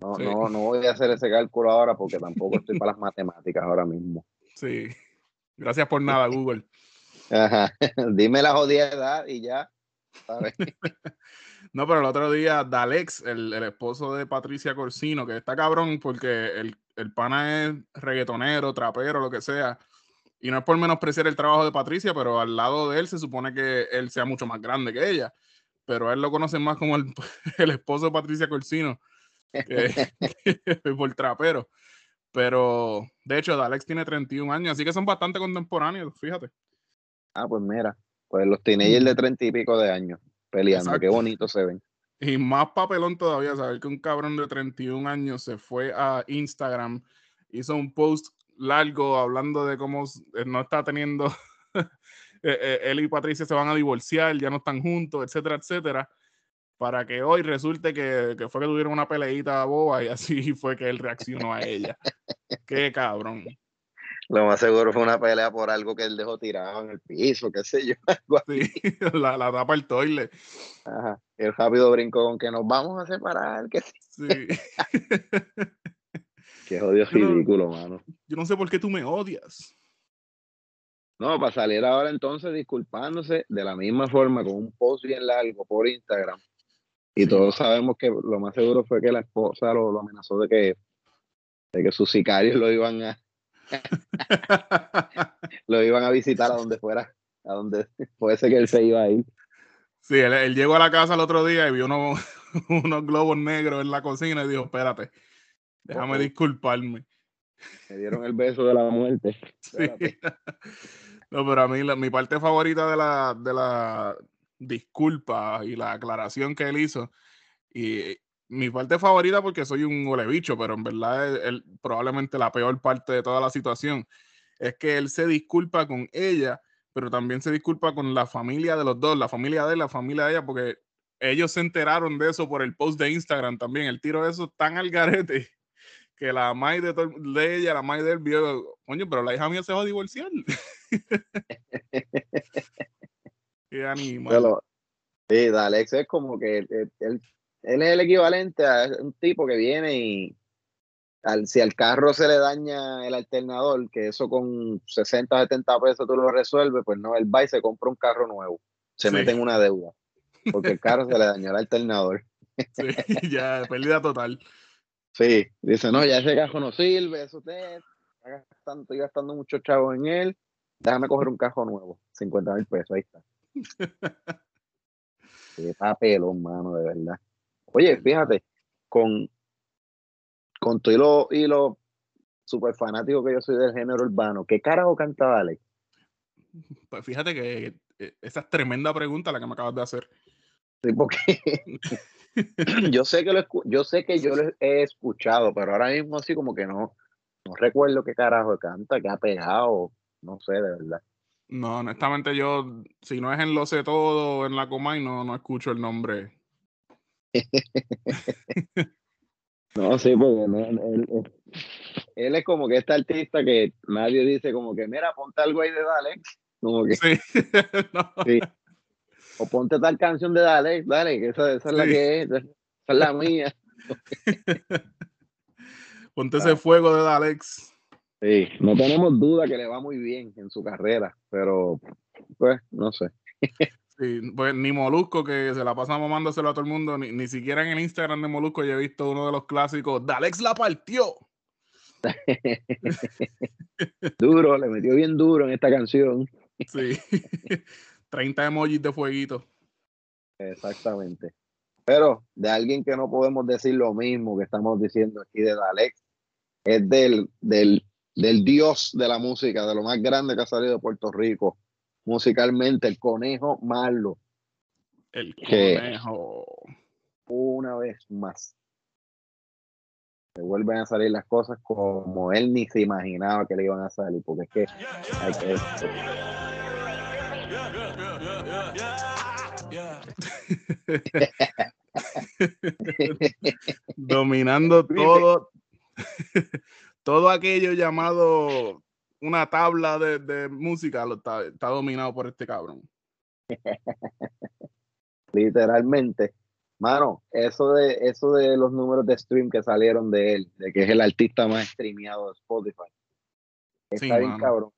No, Sí. no, no voy a hacer ese cálculo ahora porque tampoco estoy para las matemáticas ahora mismo. Sí. Gracias por nada, Google. Ajá. Dime la jodida edad y ya. ¿sabes? No, pero el otro día, Dalex, el, el esposo de Patricia Corsino, que está cabrón porque el, el pana es reggaetonero, trapero, lo que sea. Y no es por menospreciar el trabajo de Patricia, pero al lado de él se supone que él sea mucho más grande que ella. Pero a él lo conocen más como el, el esposo de Patricia Corsino por trapero. Pero de hecho, Dalex tiene 31 años, así que son bastante contemporáneos, fíjate. Ah, pues mira, pues los teenagers de treinta y pico de años peleando, qué Exacto. bonito se ven. Y más papelón todavía, saber que un cabrón de 31 años se fue a Instagram, hizo un post largo hablando de cómo eh, no está teniendo, eh, eh, él y Patricia se van a divorciar, ya no están juntos, etcétera, etcétera, para que hoy resulte que, que fue que tuvieron una peleita boba y así fue que él reaccionó a ella. Qué cabrón. Lo más seguro fue una pelea por algo que él dejó tirado en el piso, qué sé yo. algo así. Sí, la, la tapa el toilet. Ajá. El rápido brinco con que nos vamos a separar, que sí. Qué jodido Yo no- ridículo, mano. Yo no sé por qué tú me odias. No, para salir ahora entonces disculpándose de la misma forma con un post bien largo por Instagram. Y todos sabemos que lo más seguro fue que la esposa lo, lo amenazó de que, de que sus sicarios lo iban a, lo iban a visitar a donde fuera, a donde fuese que él se iba a ir. Sí, él, él llegó a la casa el otro día y vio unos, unos globos negros en la cocina y dijo, espérate, déjame disculparme. Me dieron el beso de la muerte. Sí. No, pero a mí la- mi parte favorita de la, de la disculpa y la aclaración que él hizo, y mi parte favorita porque soy un bicho, pero en verdad es el- probablemente la peor parte de toda la situación, es que él se disculpa con ella, pero también se disculpa con la familia de los dos, la familia de él, la familia de ella, porque ellos se enteraron de eso por el post de Instagram también. El tiro de eso tan al garete que la madre de, ella, la madre de él vio, coño, pero la hija mía se va a divorciar. Qué animal. Pero, sí, Dalex es como que él, él- es el equivalente a un tipo que viene y al, si al carro se le daña el alternador, que eso con 60, 70 pesos tú lo resuelves, pues no, él va y se compra un carro nuevo. Se Sí. mete en una deuda. Porque el carro se le dañó el alternador. Sí, ya, pérdida total. Sí, dice, no, ya ese carro no sirve, eso te está gastando, estoy gastando muchos chavos en él, déjame coger un carro nuevo, 50 mil pesos, ahí está. Qué papelón, mano, de verdad. Oye, fíjate, con, con todo y lo, y lo super fanático que yo soy del género urbano, ¿qué carajo cantaba Alex? Pues fíjate que eh, esa es tremenda pregunta la que me acabas de hacer. Sí, porque yo sé que lo escu- yo sé que yo lo he escuchado, pero ahora mismo así como que no, no recuerdo qué carajo canta, qué ha pegado, no sé, de verdad. No, honestamente yo, si no es en Lo sé todo o en la Comay, no, no escucho el nombre. No, sí, porque no, él, él- él es como que este artista que nadie dice como que, mira, ponte algo ahí de Dalex, como que, Sí. No. Sí. o ponte tal canción de Dalex, dale, que esa, esa es la que es, esa es la mía. Ponte ese fuego de Alex. Sí, no tenemos duda que le va muy bien en su carrera, pero pues no sé. Sí, pues ni Molusco, que se la pasa mamándoselo a todo el mundo, ni, ni siquiera en el Instagram de Molusco yo he visto uno de los clásicos, Dalex la partió. Duro, le metió bien duro en esta canción. Sí. 30 emojis de fueguito. Exactamente. Pero de alguien que no podemos decir lo mismo que estamos diciendo aquí de Dalex, es del, del, del dios de la música, de lo más grande que ha salido de Puerto Rico, musicalmente, el conejo malo, El conejo. una vez más. Se vuelven a salir las cosas como él ni se imaginaba que le iban a salir, porque es que hay que Dominando todo, todo aquello llamado una tabla de, de música lo está, está dominado por este cabrón. literalmente. Mano, eso de, eso de los números de stream que salieron de él, de que es el artista más streameado de Spotify, Sí, está bien mano. cabrón.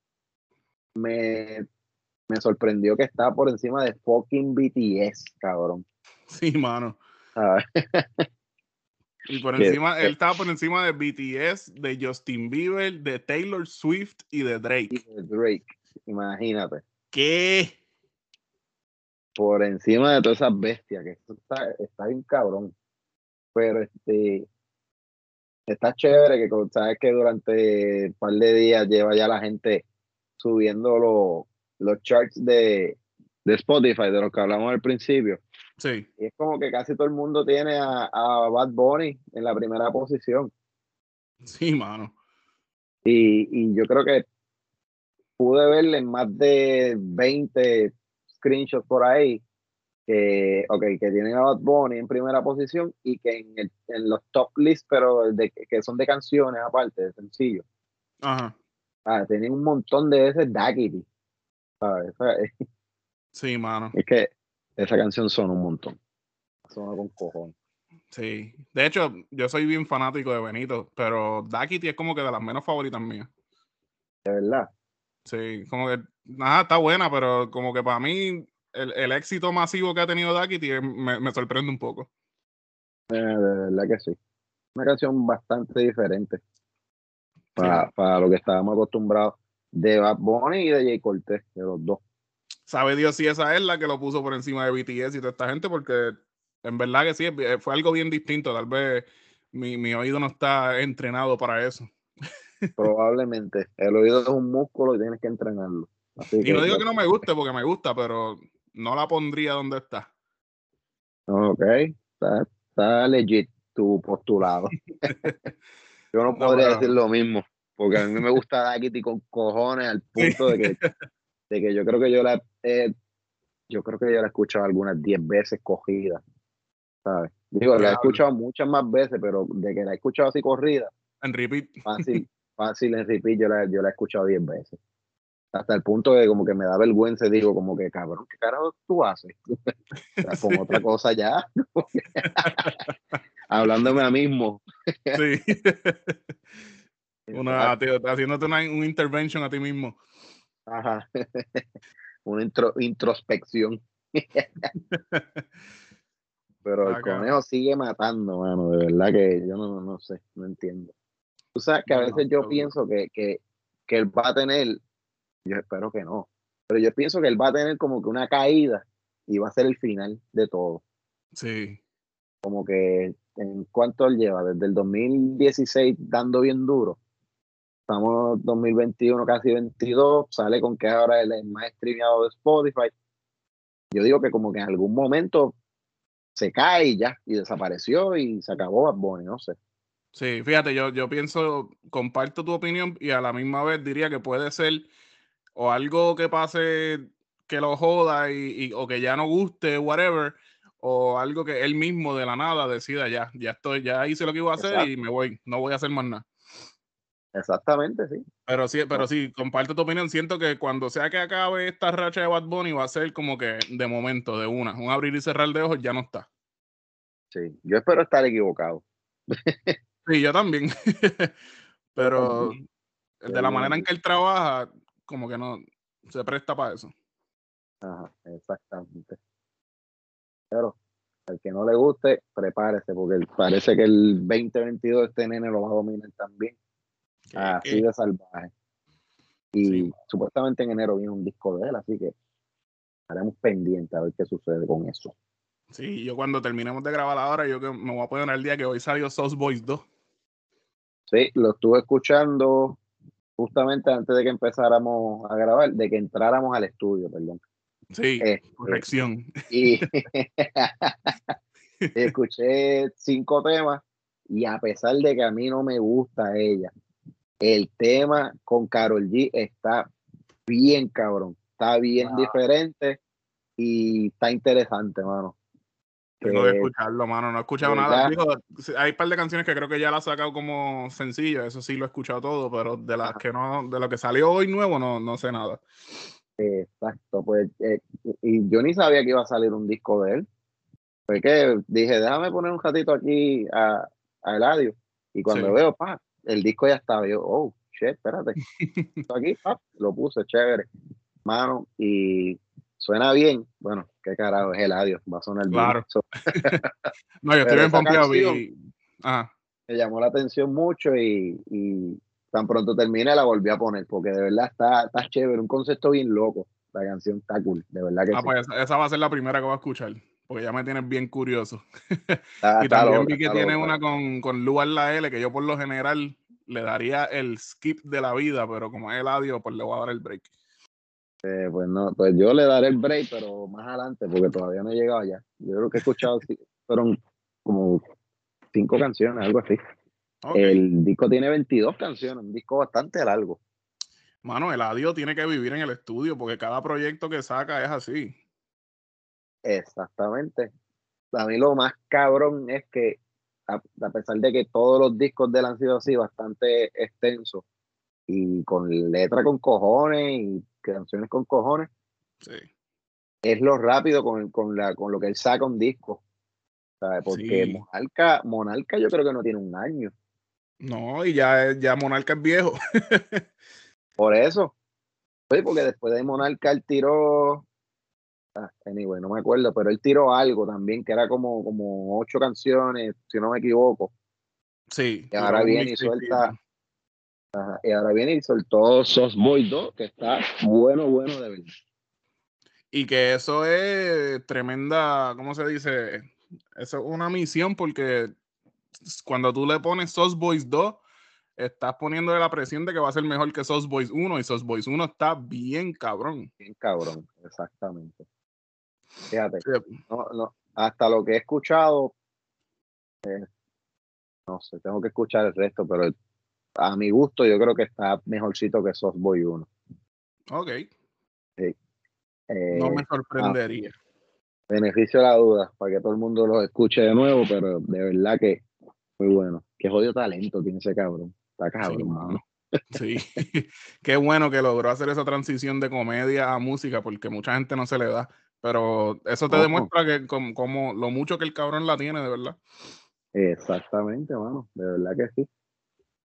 Me, me sorprendió que está por encima de fucking BTS, cabrón. Sí, mano. ¿sabes? Y por encima, él estaba por encima de BTS, de Justin Bieber, de Taylor Swift y de Drake. Drake, imagínate. ¿Qué? Por encima de todas esas bestias, que eso está, está bien cabrón. Pero este está chévere que sabes que durante un par de días lleva ya la gente subiendo los, los charts de, de Spotify, de los que hablamos al principio. Sí, Y es como que casi todo el mundo tiene a, a Bad Bunny en la primera posición. sí, mano. Y, y yo creo que pude verle en más de 20 screenshots por ahí que, okay, que tienen a Bad Bunny en primera posición y que en, el- en los top lists, pero de, que son de canciones aparte, de sencillo. Ajá. Ah, tienen un montón de veces Daggity. ¿sabes? Sí, mano. es que esa canción son un montón. Suena con cojones. Sí. De hecho, yo soy bien fanático de Benito, pero Daquiti es como que de las menos favoritas mías. De verdad. Sí, como que, nada, está buena, pero como que para mí el, el éxito masivo que ha tenido Daquiti me, me sorprende un poco. Eh, de verdad que sí. Una canción bastante diferente para, Sí. para lo que estábamos acostumbrados de Bad Bunny y de Jay Cortez, de los dos. Sabe Dios si esa es la que lo puso por encima de BTS y toda esta gente, porque en verdad que sí, fue algo bien distinto. Tal vez mi, mi oído no está entrenado para eso. Probablemente. El oído es un músculo y tienes que entrenarlo. Así Y no digo que no me guste, porque me gusta, pero no la pondría donde está. Ok, está, está legit tu postulado. Yo no No, podría pero- decir lo mismo, porque a mí me gusta Daquiti con cojones al punto de que, de que yo creo que yo la yo creo que yo la he escuchado algunas 10 veces cogida, ¿sabes? Digo, la he escuchado muchas más veces, pero de que la he escuchado así corrida, En repeat. fácil, fácil en repeat, yo la, yo la he escuchado 10 veces. Hasta el punto de como que me da vergüenza, digo, como que cabrón, ¿qué carajo tú haces? Con otra cosa ya. Hablándome a mismo. Sí. Una, te- haciéndote una, una intervention a ti mismo. Ajá. Una intro- introspección. Pero el Ah, conejo sigue matando, mano. De verdad que yo no, no sé, no entiendo. Tú sabes que a No, veces yo pienso que, que, que él va a tener, yo espero que no, pero yo pienso que él va a tener como que una caída y va a ser el final de todo. Sí. como que en cuánto él lleva, desde el 2016 dando bien duro. Estamos 2021, casi 22, sale con que ahora él es más streameado de Spotify. Yo digo que como que en algún momento se cae y ya, y desapareció y se acabó Bad Bunny, no sé. Sí, fíjate, yo, yo pienso, comparto tu opinión y a la misma vez diría que puede ser o algo que pase que lo joda y, y- o que ya no guste, whatever, o algo que él mismo de la nada decida ya, ya estoy, ya hice lo que iba a hacer y me voy, no voy a hacer más nada. Exactamente, sí. Pero sí, pero sí, comparto tu opinión. Siento que cuando sea que acabe esta racha de Bad Bunny va a ser como que de momento, de una, un abrir y cerrar de ojos ya no está. sí. Yo espero estar equivocado. Sí, yo también. pero de la manera en que él trabaja, como que no se presta para eso. Ajá, exactamente. Pero al que no le guste, prepárese, porque parece que el 2022 este nene lo va a dominar también. Así que- de salvaje. Y Sí. supuestamente en enero viene un disco de él, así que estaremos pendientes a ver qué sucede con eso. Sí, yo cuando terminemos de grabar ahora, yo que me voy a poner al día que hoy salió Sauce Boys 2. Sí, lo estuve escuchando justamente antes de que empezáramos a grabar, de que entráramos al estudio, perdón. Sí, Eh, corrección. y escuché cinco temas y a pesar de que a mí no me gusta ella, el tema con Carol G está bien cabrón, está bien diferente y está interesante, mano. Tengo que Eh, escucharlo, mano. No he escuchado nada. Digo, hay un par de canciones que creo que ya la ha sacado como sencillo. Eso sí lo he escuchado todo, pero de las Ajá. que no, de lo que salió hoy nuevo, no, no sé nada. Exacto, pues eh, y yo ni sabía que iba a salir un disco de él. Fue que dije, déjame poner un ratito aquí a, a Eladio. Y cuando Sí. veo, pa, el disco ya estaba. Yo, oh, shit, espérate. Aquí, pa, lo puse, chévere. Mano, y suena bien. Bueno, qué carajo es Eladio, va a sonar Claro. bien. No, yo estoy bien pompeado. Ajá. me llamó la atención mucho y, y tan pronto termine la volví a poner, porque de verdad está, está chévere, un concepto bien loco. La canción está cool, de verdad que Ah, sí. pues esa, esa va a ser la primera que voy a escuchar. Porque ya me tienes bien curioso. Está- y también loca, vi que tiene una con, con Luar la L, que yo por lo general le daría el skip de la vida, pero como es el audio, pues le voy a dar el break. Eh, pues no, pues yo le daré el break, pero más adelante, porque todavía no he llegado allá. Yo creo que he escuchado, fueron como cinco canciones, algo así. El disco tiene 22 canciones, un disco bastante largo. Mano, el audio tiene que vivir en el estudio porque cada proyecto que saca es así. Exactamente. A mí lo más cabrón es que, a, a pesar de que todos los discos de él han sido así, bastante extensos, y con letra con cojones y canciones con cojones, Sí. es lo rápido con, con, la, con lo que él saca un disco. ¿sabes? Porque Sí. Monarca, Monarca yo creo que no tiene un año. No, y ya, ya Monarca es viejo. Por eso. Sí, porque después de Monarca él tiró. Ah, anyway, no me acuerdo, pero él tiró algo también, que era como, como ocho canciones, si no me equivoco. Sí. Y ahora viene y suelta- Ajá, Y ahora viene y soltó Sos Boy 2, que está bueno, bueno de verdad. Y que eso es tremenda, ¿cómo se dice? Eso es una misión porque cuando tú le pones Sauce Boys 2, estás poniéndole la presión de que va a ser mejor que Sauce Boys 1 y Sauce Boys 1 está bien cabrón. Bien cabrón, exactamente. Fíjate, no, no, hasta lo que he escuchado, eh, no sé, tengo que escuchar el resto, pero a mi gusto yo creo que está mejorcito que Sos Boy 1. Ok, Eh, no me sorprendería. beneficio de la duda para que todo el mundo lo escuche de nuevo, pero de verdad que muy bueno. Qué jodido talento tiene ese cabrón. Está cabrón, Sí, mano. Sí, qué bueno que logró hacer esa transición de comedia a música porque mucha gente no se le da. Pero eso te demuestra que como, como lo mucho que el cabrón la tiene, de verdad. Exactamente, mano. De verdad que sí.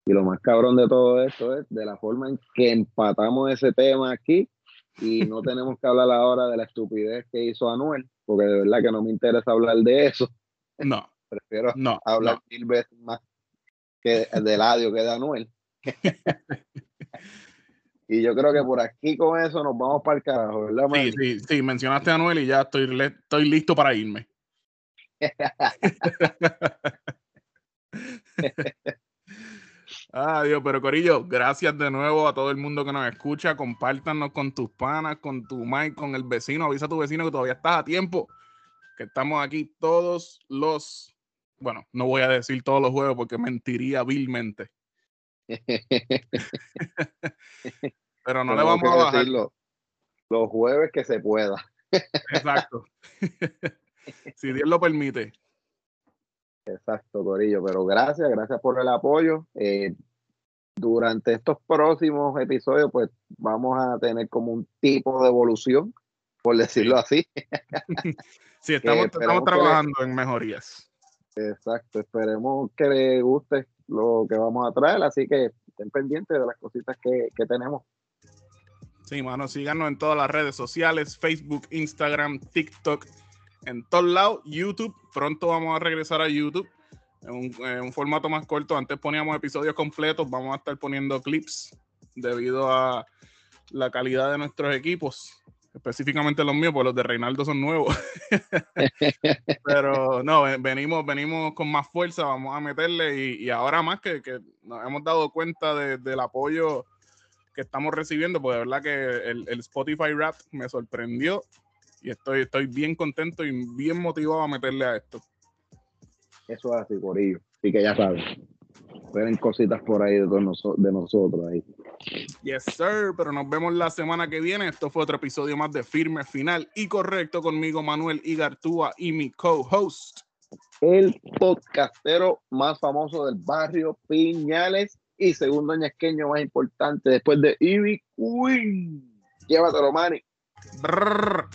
Y lo más cabrón de todo esto es de la forma en que empatamos ese tema aquí y no tenemos que hablar ahora de la estupidez que hizo Anuel, porque de verdad que no me interesa hablar de eso. No, Prefiero no, hablar no. mil veces más que de Ladio que de Anuel. y yo creo que por aquí con eso nos vamos para el carajo, ¿verdad, Sí, Manny? sí, sí, mencionaste a Anuel y ya estoy, estoy listo para irme. Ah, Dios, pero Corillo, gracias de nuevo a todo el mundo que nos escucha. Compártanos con tus panas, con tu Mike, con el vecino. Avisa a tu vecino que todavía estás a tiempo. Que estamos aquí todos los. Bueno, no voy a decir todos los jueves porque mentiría vilmente. pero no le vamos a bajar. decirlo los jueves que se pueda. Exacto. si Dios lo permite. Exacto, Corillo. Pero gracias, gracias por el apoyo. Eh, durante estos próximos episodios, pues vamos a tener como un tipo de evolución, por decirlo así. Sí, estamos, estamos que- trabajando en mejorías. Exacto, esperemos que les guste lo que vamos a traer, así que estén pendientes de las cositas que, que tenemos. Sí, mano, síganos en todas las redes sociales, Facebook, Instagram, TikTok, en todos lados, YouTube. Pronto vamos a regresar a YouTube en un, en un formato más corto. Antes poníamos episodios completos, vamos a estar poniendo clips debido a la calidad de nuestros equipos, específicamente los míos, porque los de Reinaldo son nuevos. Pero no, ven- venimos, venimos con más fuerza, vamos a meterle y, y ahora más que, que nos hemos dado cuenta de- del apoyo que estamos recibiendo, porque de verdad que el, el Spotify Rap me sorprendió y estoy, estoy bien contento y bien motivado a meterle a esto. Eso es así, Corillo. Así que ya saben, esperen cositas por ahí de, noso- de nosotros ahí. Yes, sir, pero nos vemos la semana que viene. Esto fue otro episodio más de Firme Final y Correcto conmigo, Manuel Igartúa y mi co-host. El podcastero más famoso del barrio Piñales y segundo ñasqueño más importante después de Ivy Queen. Llévatelo, Manny. Brrr.